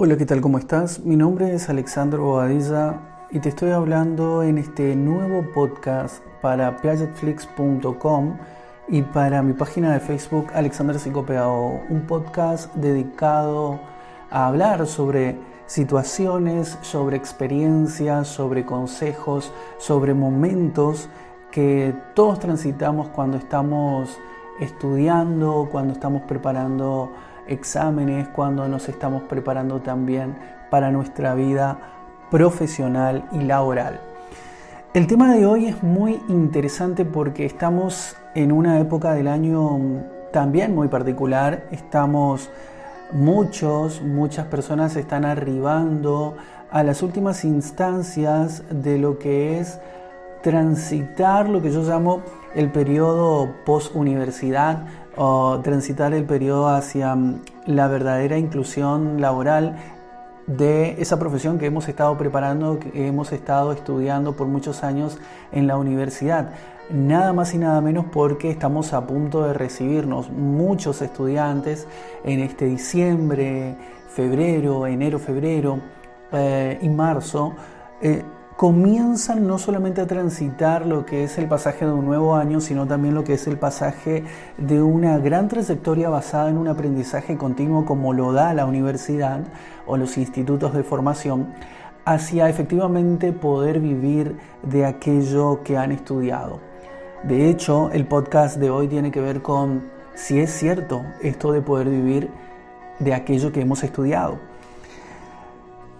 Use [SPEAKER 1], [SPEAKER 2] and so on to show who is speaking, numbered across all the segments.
[SPEAKER 1] Hola, ¿qué tal? ¿Cómo estás? Mi nombre es Alexandro Bobadilla y te estoy hablando en este nuevo podcast para piagetflix.com y para mi página de Facebook Alexander Psicopeao, un podcast dedicado a hablar sobre situaciones, sobre experiencias, sobre consejos, sobre momentos que todos transitamos cuando estamos estudiando, cuando estamos preparando exámenes, cuando nos estamos preparando también para nuestra vida profesional y laboral. El tema de hoy es muy interesante porque estamos en una época del año también muy particular. Estamos muchos, muchas personas están arribando a las últimas instancias de lo que es transitar lo que yo llamo el periodo post-universidad o transitar el periodo hacia mm, la verdadera inclusión laboral de esa profesión que hemos estado preparando, que hemos estado estudiando por muchos años en la universidad. Nada más y nada menos porque estamos a punto de recibirnos muchos estudiantes en este diciembre, febrero, enero, febrero eh, y marzo. Eh, comienzan no solamente a transitar lo que es el pasaje de un nuevo año, sino también lo que es el pasaje de una gran trayectoria basada en un aprendizaje continuo como lo da la universidad o los institutos de formación, hacia efectivamente poder vivir de aquello que han estudiado. De hecho, el podcast de hoy tiene que ver con si es cierto esto de poder vivir de aquello que hemos estudiado.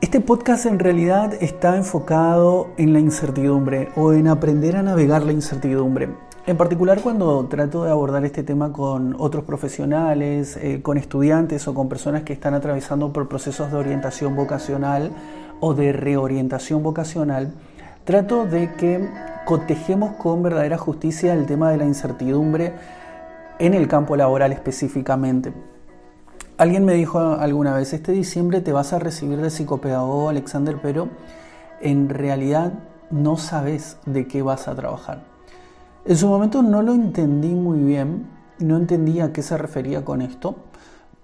[SPEAKER 1] Este podcast en realidad está enfocado en la incertidumbre o en aprender a navegar la incertidumbre. En particular cuando trato de abordar este tema con otros profesionales, eh, con estudiantes o con personas que están atravesando por procesos de orientación vocacional o de reorientación vocacional, trato de que cotejemos con verdadera justicia el tema de la incertidumbre en el campo laboral específicamente. Alguien me dijo alguna vez, este diciembre te vas a recibir de psicopedagogo, Alexander, pero en realidad no sabes de qué vas a trabajar. En su momento no lo entendí muy bien, no entendía a qué se refería con esto,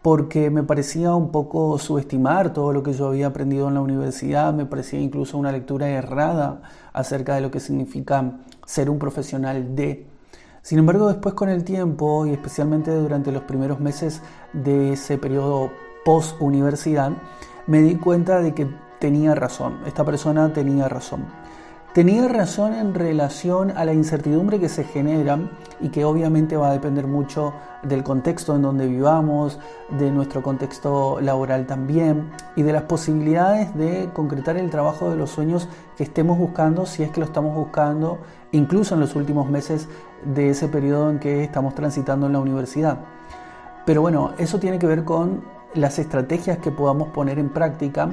[SPEAKER 1] porque me parecía un poco subestimar todo lo que yo había aprendido en la universidad, me parecía incluso una lectura errada acerca de lo que significa ser un profesional de sin embargo, después con el tiempo y especialmente durante los primeros meses de ese periodo post-universidad, me di cuenta de que tenía razón, esta persona tenía razón. Tenía razón en relación a la incertidumbre que se genera y que obviamente va a depender mucho del contexto en donde vivamos, de nuestro contexto laboral también y de las posibilidades de concretar el trabajo de los sueños que estemos buscando, si es que lo estamos buscando, incluso en los últimos meses de ese periodo en que estamos transitando en la universidad. Pero bueno, eso tiene que ver con las estrategias que podamos poner en práctica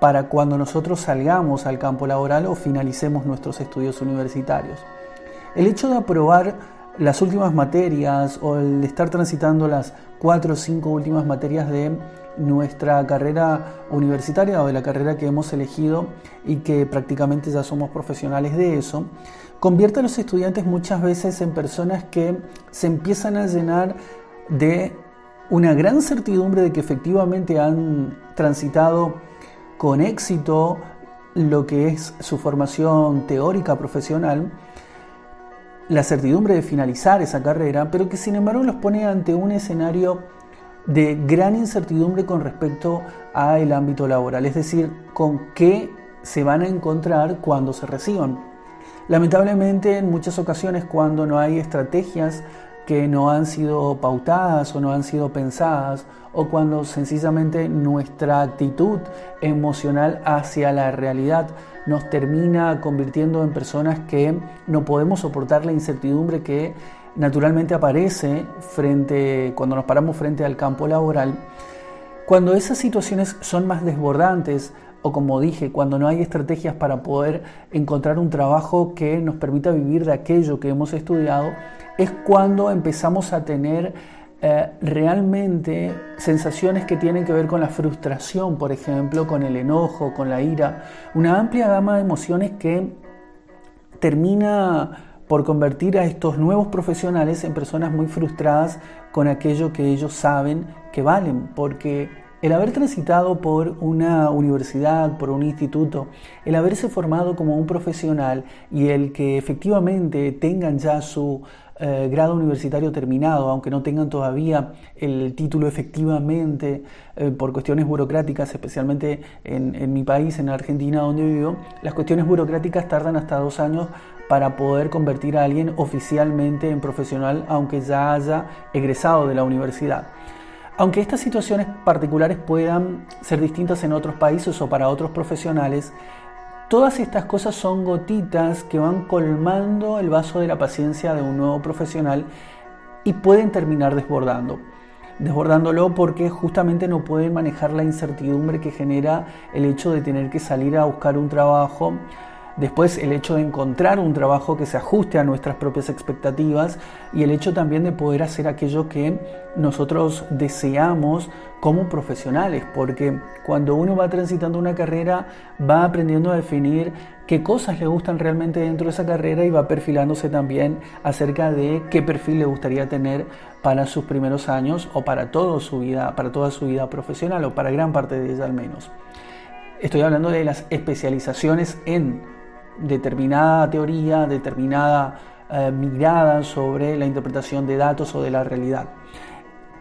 [SPEAKER 1] para cuando nosotros salgamos al campo laboral o finalicemos nuestros estudios universitarios. El hecho de aprobar las últimas materias o el de estar transitando las cuatro o cinco últimas materias de nuestra carrera universitaria o de la carrera que hemos elegido y que prácticamente ya somos profesionales de eso, convierte a los estudiantes muchas veces en personas que se empiezan a llenar de una gran certidumbre de que efectivamente han transitado con éxito lo que es su formación teórica profesional, la certidumbre de finalizar esa carrera, pero que sin embargo los pone ante un escenario de gran incertidumbre con respecto al ámbito laboral, es decir, con qué se van a encontrar cuando se reciban. Lamentablemente en muchas ocasiones cuando no hay estrategias que no han sido pautadas o no han sido pensadas o cuando sencillamente nuestra actitud emocional hacia la realidad nos termina convirtiendo en personas que no podemos soportar la incertidumbre que naturalmente aparece frente cuando nos paramos frente al campo laboral. Cuando esas situaciones son más desbordantes, o como dije, cuando no hay estrategias para poder encontrar un trabajo que nos permita vivir de aquello que hemos estudiado, es cuando empezamos a tener eh, realmente sensaciones que tienen que ver con la frustración, por ejemplo, con el enojo, con la ira, una amplia gama de emociones que termina por convertir a estos nuevos profesionales en personas muy frustradas con aquello que ellos saben que valen, porque El haber transitado por una universidad, por un instituto, el haberse formado como un profesional y el que efectivamente tengan ya su eh, grado universitario terminado, aunque no tengan todavía el título efectivamente eh, por cuestiones burocráticas, especialmente en, en mi país, en Argentina, donde vivo, las cuestiones burocráticas tardan hasta dos años para poder convertir a alguien oficialmente en profesional, aunque ya haya egresado de la universidad. Aunque estas situaciones particulares puedan ser distintas en otros países o para otros profesionales, todas estas cosas son gotitas que van colmando el vaso de la paciencia de un nuevo profesional y pueden terminar desbordando. Desbordándolo porque justamente no pueden manejar la incertidumbre que genera el hecho de tener que salir a buscar un trabajo Después el hecho de encontrar un trabajo que se ajuste a nuestras propias expectativas y el hecho también de poder hacer aquello que nosotros deseamos como profesionales, porque cuando uno va transitando una carrera va aprendiendo a definir qué cosas le gustan realmente dentro de esa carrera y va perfilándose también acerca de qué perfil le gustaría tener para sus primeros años o para toda su vida, para toda su vida profesional o para gran parte de ella al menos. Estoy hablando de las especializaciones en determinada teoría, determinada eh, mirada sobre la interpretación de datos o de la realidad.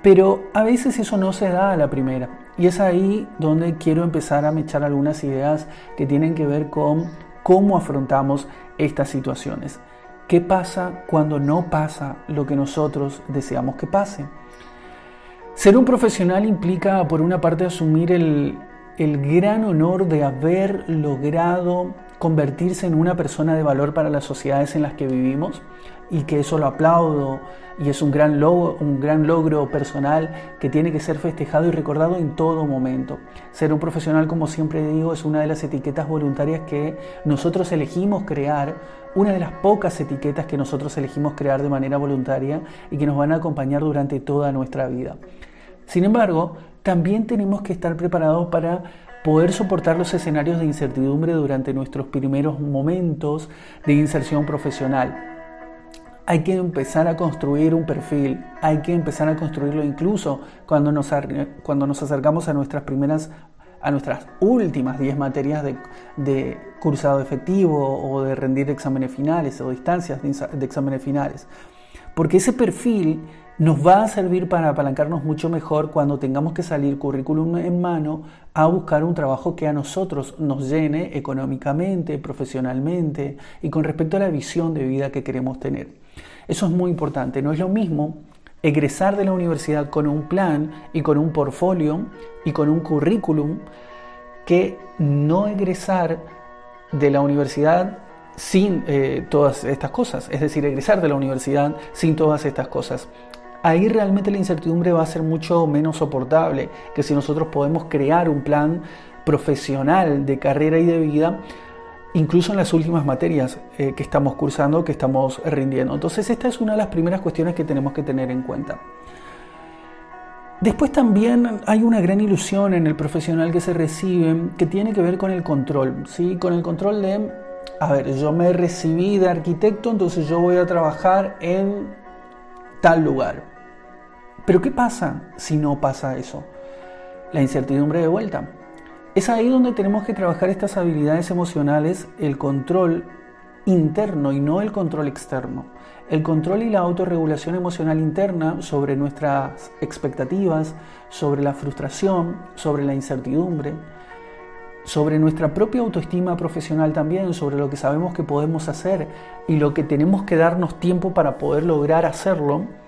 [SPEAKER 1] Pero a veces eso no se da a la primera. Y es ahí donde quiero empezar a echar algunas ideas que tienen que ver con cómo afrontamos estas situaciones. ¿Qué pasa cuando no pasa lo que nosotros deseamos que pase? Ser un profesional implica, por una parte, asumir el, el gran honor de haber logrado convertirse en una persona de valor para las sociedades en las que vivimos y que eso lo aplaudo y es un gran, logro, un gran logro personal que tiene que ser festejado y recordado en todo momento. Ser un profesional, como siempre digo, es una de las etiquetas voluntarias que nosotros elegimos crear, una de las pocas etiquetas que nosotros elegimos crear de manera voluntaria y que nos van a acompañar durante toda nuestra vida. Sin embargo, también tenemos que estar preparados para poder soportar los escenarios de incertidumbre durante nuestros primeros momentos de inserción profesional. Hay que empezar a construir un perfil, hay que empezar a construirlo incluso cuando nos, cuando nos acercamos a nuestras primeras, a nuestras últimas 10 materias de, de, cursado efectivo o de rendir exámenes finales o distancias de exámenes finales. Porque ese perfil nos va a servir para apalancarnos mucho mejor cuando tengamos que salir currículum en mano a buscar un trabajo que a nosotros nos llene económicamente, profesionalmente y con respecto a la visión de vida que queremos tener. Eso es muy importante. No es lo mismo egresar de la universidad con un plan y con un portfolio y con un currículum que no egresar de la universidad sin eh, todas estas cosas, es decir, egresar de la universidad sin todas estas cosas ahí realmente la incertidumbre va a ser mucho menos soportable que si nosotros podemos crear un plan profesional de carrera y de vida, incluso en las últimas materias eh, que estamos cursando, que estamos rindiendo. Entonces esta es una de las primeras cuestiones que tenemos que tener en cuenta. Después también hay una gran ilusión en el profesional que se recibe que tiene que ver con el control, ¿sí? con el control de, a ver, yo me recibí de arquitecto, entonces yo voy a trabajar en tal lugar. Pero ¿qué pasa si no pasa eso? La incertidumbre de vuelta. Es ahí donde tenemos que trabajar estas habilidades emocionales, el control interno y no el control externo. El control y la autorregulación emocional interna sobre nuestras expectativas, sobre la frustración, sobre la incertidumbre, sobre nuestra propia autoestima profesional también, sobre lo que sabemos que podemos hacer y lo que tenemos que darnos tiempo para poder lograr hacerlo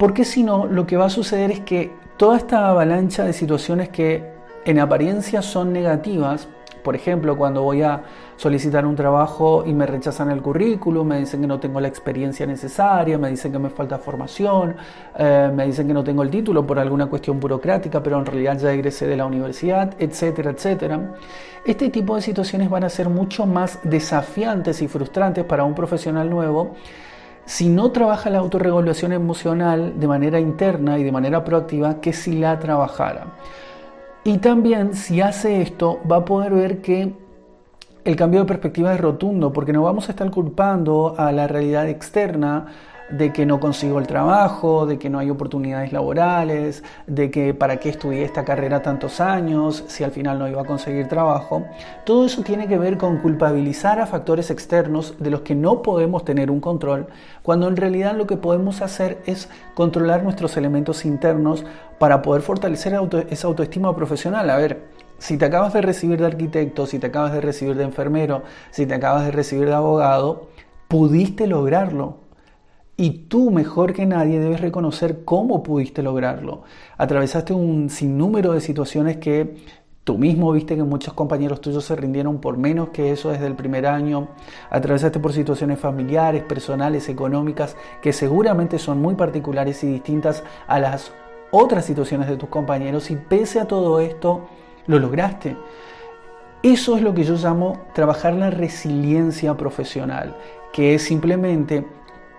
[SPEAKER 1] porque si no, lo que va a suceder es que toda esta avalancha de situaciones que en apariencia son negativas, por ejemplo, cuando voy a solicitar un trabajo y me rechazan el currículum, me dicen que no tengo la experiencia necesaria, me dicen que me falta formación, eh, me dicen que no tengo el título por alguna cuestión burocrática, pero en realidad ya egresé de la universidad, etcétera, etcétera. Este tipo de situaciones van a ser mucho más desafiantes y frustrantes para un profesional nuevo si no trabaja la autorregulación emocional de manera interna y de manera proactiva que si la trabajara. Y también si hace esto va a poder ver que el cambio de perspectiva es rotundo porque no vamos a estar culpando a la realidad externa de que no consigo el trabajo, de que no hay oportunidades laborales, de que para qué estudié esta carrera tantos años si al final no iba a conseguir trabajo. Todo eso tiene que ver con culpabilizar a factores externos de los que no podemos tener un control, cuando en realidad lo que podemos hacer es controlar nuestros elementos internos para poder fortalecer esa autoestima profesional. A ver, si te acabas de recibir de arquitecto, si te acabas de recibir de enfermero, si te acabas de recibir de abogado, pudiste lograrlo. Y tú, mejor que nadie, debes reconocer cómo pudiste lograrlo. Atravesaste un sinnúmero de situaciones que tú mismo viste que muchos compañeros tuyos se rindieron por menos que eso desde el primer año. Atravesaste por situaciones familiares, personales, económicas, que seguramente son muy particulares y distintas a las otras situaciones de tus compañeros. Y pese a todo esto, lo lograste. Eso es lo que yo llamo trabajar la resiliencia profesional, que es simplemente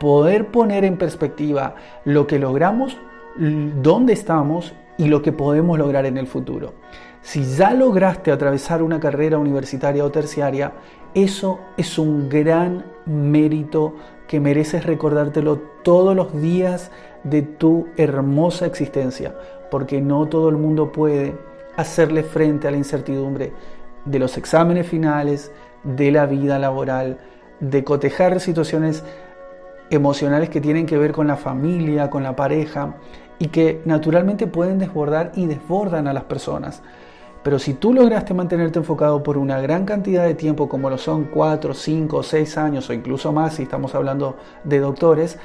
[SPEAKER 1] poder poner en perspectiva lo que logramos, dónde estamos y lo que podemos lograr en el futuro. Si ya lograste atravesar una carrera universitaria o terciaria, eso es un gran mérito que mereces recordártelo todos los días de tu hermosa existencia, porque no todo el mundo puede hacerle frente a la incertidumbre de los exámenes finales, de la vida laboral, de cotejar situaciones emocionales que tienen que ver con la familia, con la pareja y que naturalmente pueden desbordar y desbordan a las personas. Pero si tú lograste mantenerte enfocado por una gran cantidad de tiempo, como lo son 4, 5, 6 años o incluso más, si estamos hablando de doctores,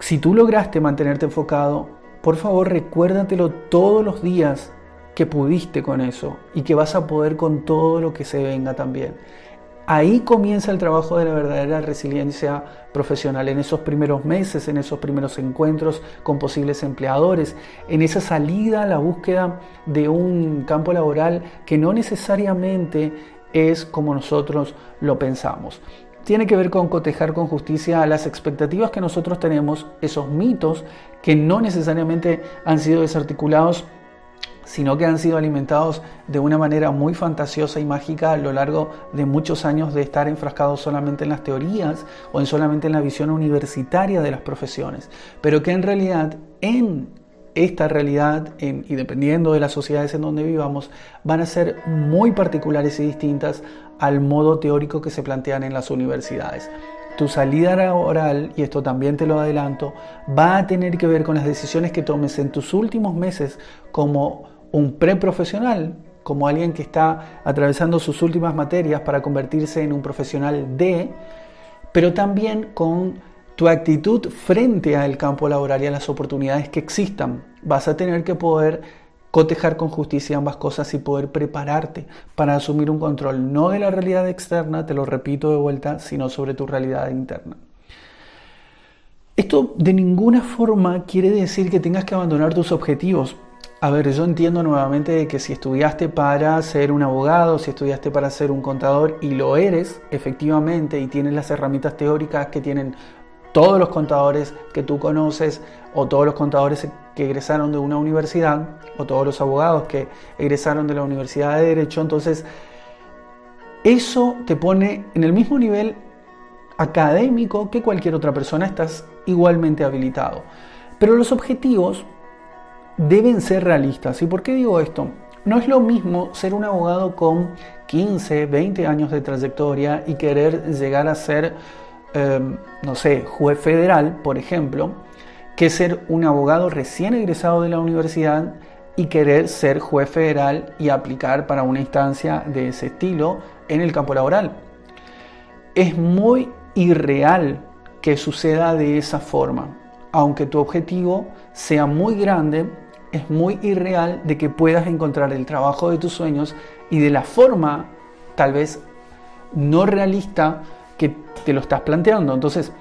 [SPEAKER 1] si tú lograste mantenerte enfocado, por favor recuérdatelo todos los días que pudiste con eso y que vas a poder con todo lo que se venga también. Ahí comienza el trabajo de la verdadera resiliencia profesional, en esos primeros meses, en esos primeros encuentros con posibles empleadores, en esa salida a la búsqueda de un campo laboral que no necesariamente es como nosotros lo pensamos. Tiene que ver con cotejar con justicia las expectativas que nosotros tenemos, esos mitos que no necesariamente han sido desarticulados sino que han sido alimentados de una manera muy fantasiosa y mágica a lo largo de muchos años de estar enfrascados solamente en las teorías o en solamente en la visión universitaria de las profesiones, pero que en realidad en esta realidad y dependiendo de las sociedades en donde vivamos van a ser muy particulares y distintas al modo teórico que se plantean en las universidades. Tu salida laboral, y esto también te lo adelanto, va a tener que ver con las decisiones que tomes en tus últimos meses como un preprofesional, como alguien que está atravesando sus últimas materias para convertirse en un profesional de, pero también con tu actitud frente al campo laboral y a las oportunidades que existan. Vas a tener que poder cotejar con justicia ambas cosas y poder prepararte para asumir un control no de la realidad externa, te lo repito de vuelta, sino sobre tu realidad interna. Esto de ninguna forma quiere decir que tengas que abandonar tus objetivos. A ver, yo entiendo nuevamente que si estudiaste para ser un abogado, si estudiaste para ser un contador y lo eres efectivamente y tienes las herramientas teóricas que tienen todos los contadores que tú conoces o todos los contadores que egresaron de una universidad o todos los abogados que egresaron de la Universidad de Derecho, entonces eso te pone en el mismo nivel académico que cualquier otra persona, estás igualmente habilitado. Pero los objetivos deben ser realistas. ¿Y por qué digo esto? No es lo mismo ser un abogado con 15, 20 años de trayectoria y querer llegar a ser, em, no sé, juez federal, por ejemplo, que ser un abogado recién egresado de la universidad y querer ser juez federal y aplicar para una instancia de ese estilo en el campo laboral. Es muy irreal que suceda de esa forma, aunque tu objetivo sea muy grande es muy irreal de que puedas encontrar el trabajo de tus sueños y de la forma tal vez no realista que te lo estás planteando. Entonces,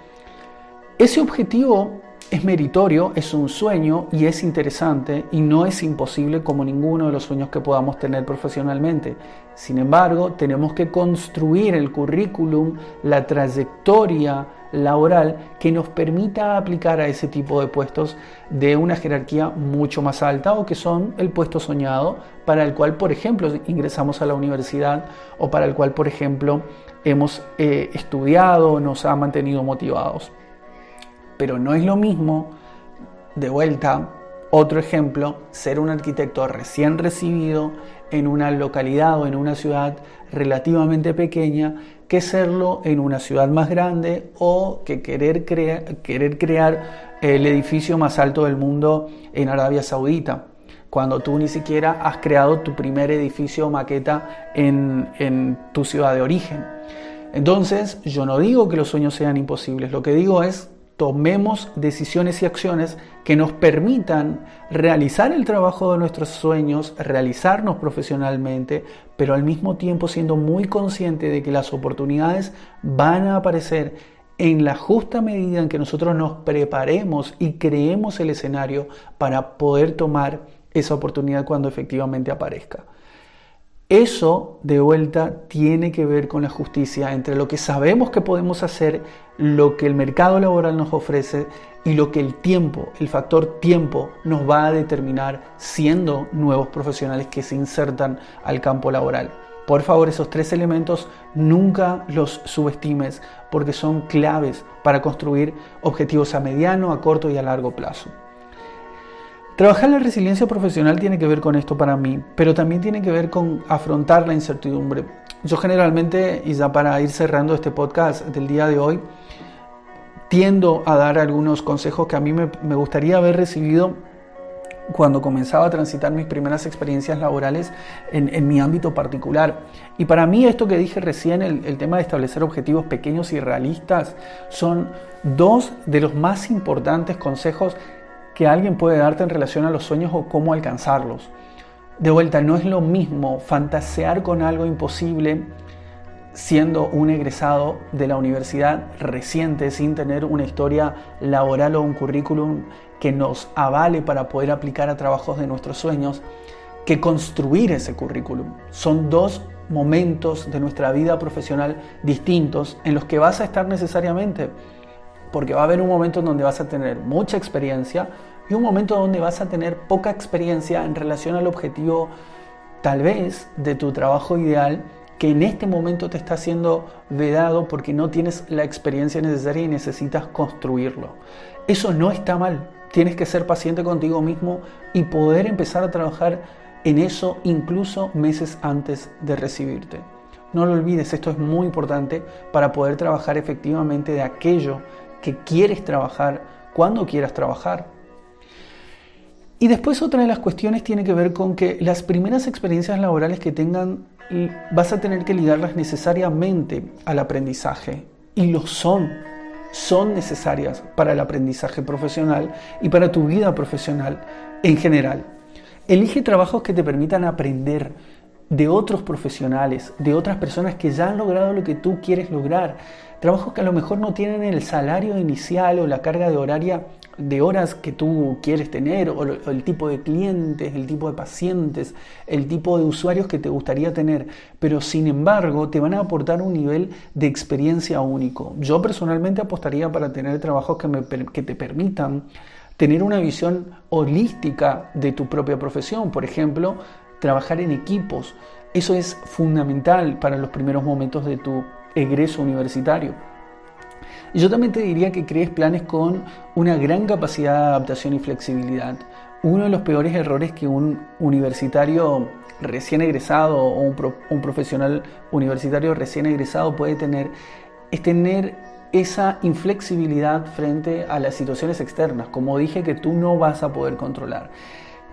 [SPEAKER 1] ese objetivo es meritorio, es un sueño y es interesante y no es imposible como ninguno de los sueños que podamos tener profesionalmente. Sin embargo, tenemos que construir el currículum, la trayectoria, laboral que nos permita aplicar a ese tipo de puestos de una jerarquía mucho más alta o que son el puesto soñado para el cual, por ejemplo, ingresamos a la universidad o para el cual, por ejemplo, hemos eh, estudiado, nos ha mantenido motivados. pero no es lo mismo, de vuelta, otro ejemplo, ser un arquitecto recién recibido en una localidad o en una ciudad relativamente pequeña que serlo en una ciudad más grande o que querer, querer crear el edificio más alto del mundo en Arabia Saudita, cuando tú ni siquiera has creado tu primer edificio o maqueta en, en tu ciudad de origen. Entonces, yo no digo que los sueños sean imposibles, lo que digo es tomemos decisiones y acciones que nos permitan realizar el trabajo de nuestros sueños, realizarnos profesionalmente, pero al mismo tiempo siendo muy consciente de que las oportunidades van a aparecer en la justa medida en que nosotros nos preparemos y creemos el escenario para poder tomar esa oportunidad cuando efectivamente aparezca. Eso, de vuelta, tiene que ver con la justicia entre lo que sabemos que podemos hacer, lo que el mercado laboral nos ofrece y lo que el tiempo, el factor tiempo, nos va a determinar siendo nuevos profesionales que se insertan al campo laboral. Por favor, esos tres elementos nunca los subestimes porque son claves para construir objetivos a mediano, a corto y a largo plazo. Trabajar la resiliencia profesional tiene que ver con esto para mí, pero también tiene que ver con afrontar la incertidumbre. Yo generalmente, y ya para ir cerrando este podcast del día de hoy, tiendo a dar algunos consejos que a mí me, gustaría haber recibido cuando comenzaba a transitar mis primeras experiencias laborales en, mi ámbito particular. Y para mí esto que dije recién, el, el, tema de establecer objetivos pequeños y realistas, son dos de los más importantes consejos que alguien puede darte en relación a los sueños o cómo alcanzarlos. De vuelta, no es lo mismo fantasear con algo imposible siendo un egresado de la universidad reciente sin tener una historia laboral o un currículum que nos avale para poder aplicar a trabajos de nuestros sueños, que construir ese currículum. Son dos momentos de nuestra vida profesional distintos en los que vas a estar necesariamente porque va a haber un momento en donde vas a tener mucha experiencia y un momento donde vas a tener poca experiencia en relación al objetivo tal vez de tu trabajo ideal que en este momento te está siendo vedado porque no tienes la experiencia necesaria y necesitas construirlo. Eso no está mal. Tienes que ser paciente contigo mismo y poder empezar a trabajar en eso incluso meses antes de recibirte. No lo olvides, esto es muy importante para poder trabajar efectivamente de aquello que quieres trabajar cuando quieras trabajar. Y después otra de las cuestiones tiene que ver con que las primeras experiencias laborales que tengan vas a tener que ligarlas necesariamente al aprendizaje. Y lo son, son necesarias para el aprendizaje profesional y para tu vida profesional en general. Elige trabajos que te permitan aprender de otros profesionales, de otras personas que ya han logrado lo que tú quieres lograr. Trabajos que a lo mejor no tienen el salario inicial o la carga de horaria de horas que tú quieres tener, o, el tipo de clientes, el tipo de pacientes, el tipo de usuarios que te gustaría tener, pero sin embargo te van a aportar un nivel de experiencia único. Yo personalmente apostaría para tener trabajos que, me, que te permitan tener una visión holística de tu propia profesión, por ejemplo, trabajar en equipos. Eso es fundamental para los primeros momentos de tu egreso universitario. Yo también te diría que crees planes con una gran capacidad de adaptación y flexibilidad. Uno de los peores errores que un universitario recién egresado o un profesional universitario recién egresado puede tener es tener esa inflexibilidad frente a las situaciones externas, como dije, que tú no vas a poder controlar.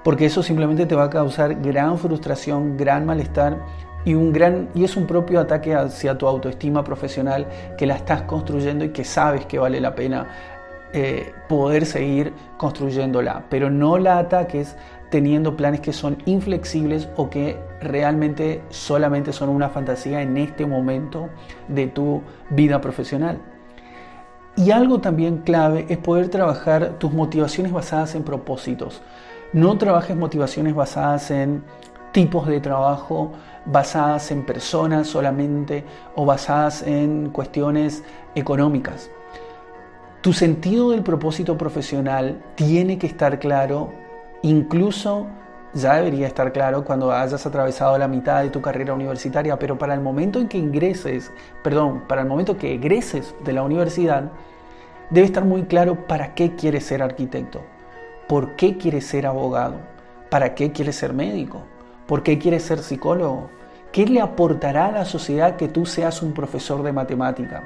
[SPEAKER 1] Porque eso simplemente te va a causar gran frustración, gran malestar y, un gran, y es un propio ataque hacia tu autoestima profesional que la estás construyendo y que sabes que vale la pena eh, poder seguir construyéndola, pero no la ataques teniendo planes que son inflexibles o que realmente solamente son una fantasía en este momento de tu vida profesional. Y algo también clave es poder trabajar tus motivaciones basadas en propósitos. No trabajes motivaciones basadas en tipos de trabajo, basadas en personas solamente o basadas en cuestiones económicas. Tu sentido del propósito profesional tiene que estar claro, incluso ya debería estar claro cuando hayas atravesado la mitad de tu carrera universitaria, pero para el momento en que ingreses, perdón, para el momento que egreses de la universidad, Debe estar muy claro para qué quieres ser arquitecto, por qué quieres ser abogado, para qué quieres ser médico, por qué quieres ser psicólogo, ¿Qué le aportará a la sociedad que tú seas un profesor de matemática?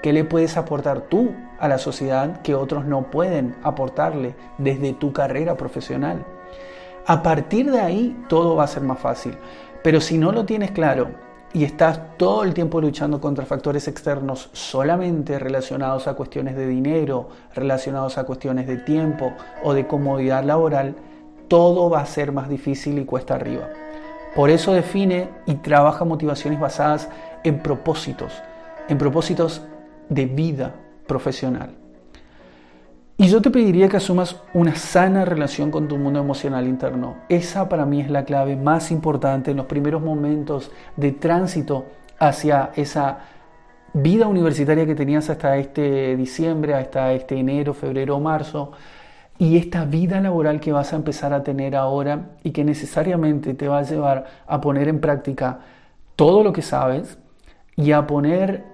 [SPEAKER 1] ¿Qué le puedes aportar tú a la sociedad que otros no pueden aportarle desde tu carrera profesional? A partir de ahí todo va a ser más fácil. Pero si no lo tienes claro y estás todo el tiempo luchando contra factores externos solamente relacionados a cuestiones de dinero, relacionados a cuestiones de tiempo o de comodidad laboral, todo va a ser más difícil y cuesta arriba. Por eso define y trabaja motivaciones basadas en propósitos, en propósitos de vida profesional. Y yo te pediría que asumas una sana relación con tu mundo emocional interno. Esa para mí es la clave más importante en los primeros momentos de tránsito hacia esa vida universitaria que tenías hasta este diciembre, hasta este enero, febrero marzo y esta vida laboral que vas a empezar a tener ahora y que necesariamente te va a llevar a poner en práctica todo lo que sabes y a poner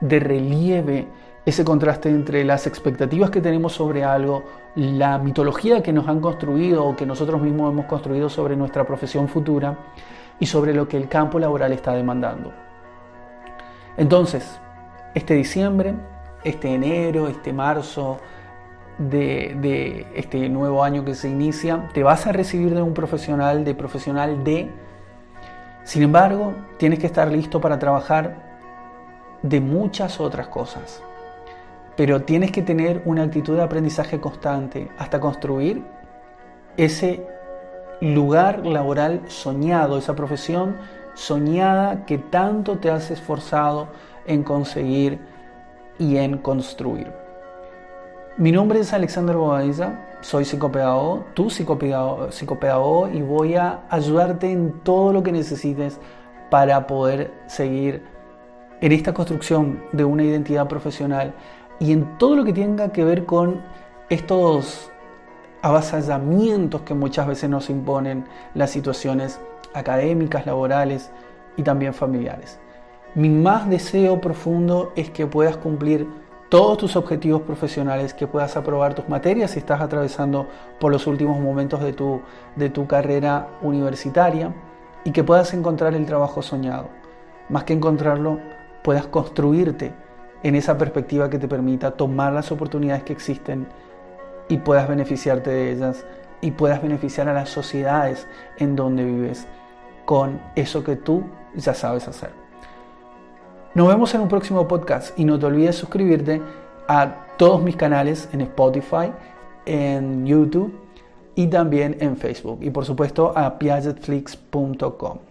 [SPEAKER 1] de relieve ese contraste entre las expectativas que tenemos sobre algo, la mitología que nos han construido o que nosotros mismos hemos construido sobre nuestra profesión futura y sobre lo que el campo laboral está demandando. Entonces, este diciembre, este enero, este marzo, de, este nuevo año que se inicia, te vas a recibir de un profesional, de profesional de... Sin embargo, tienes que estar listo para trabajar de muchas otras cosas. Pero tienes que tener una actitud de aprendizaje constante hasta construir ese lugar laboral soñado, esa profesión soñada que tanto te has esforzado en conseguir y en construir. Mi nombre es Alexander Bobadiza, soy psicopedagogo, tu psicopedagogo, y voy a ayudarte en todo lo que necesites para poder seguir en esta construcción de una identidad profesional y en todo lo que tenga que ver con estos avasallamientos que muchas veces nos imponen las situaciones académicas, laborales y también familiares. Mi más deseo profundo es que puedas cumplir todos tus objetivos profesionales, que puedas aprobar tus materias si estás atravesando por los últimos momentos de tu, de tu carrera universitaria y que puedas encontrar el trabajo soñado. Más que encontrarlo, puedas construirte en esa perspectiva que te permita tomar las oportunidades que existen y puedas beneficiarte de ellas y puedas beneficiar a las sociedades en donde vives con eso que tú ya sabes hacer. Nos vemos en un próximo podcast y no te olvides suscribirte a todos mis canales en Spotify, en YouTube y también en Facebook. Y por supuesto a piagetflix.com.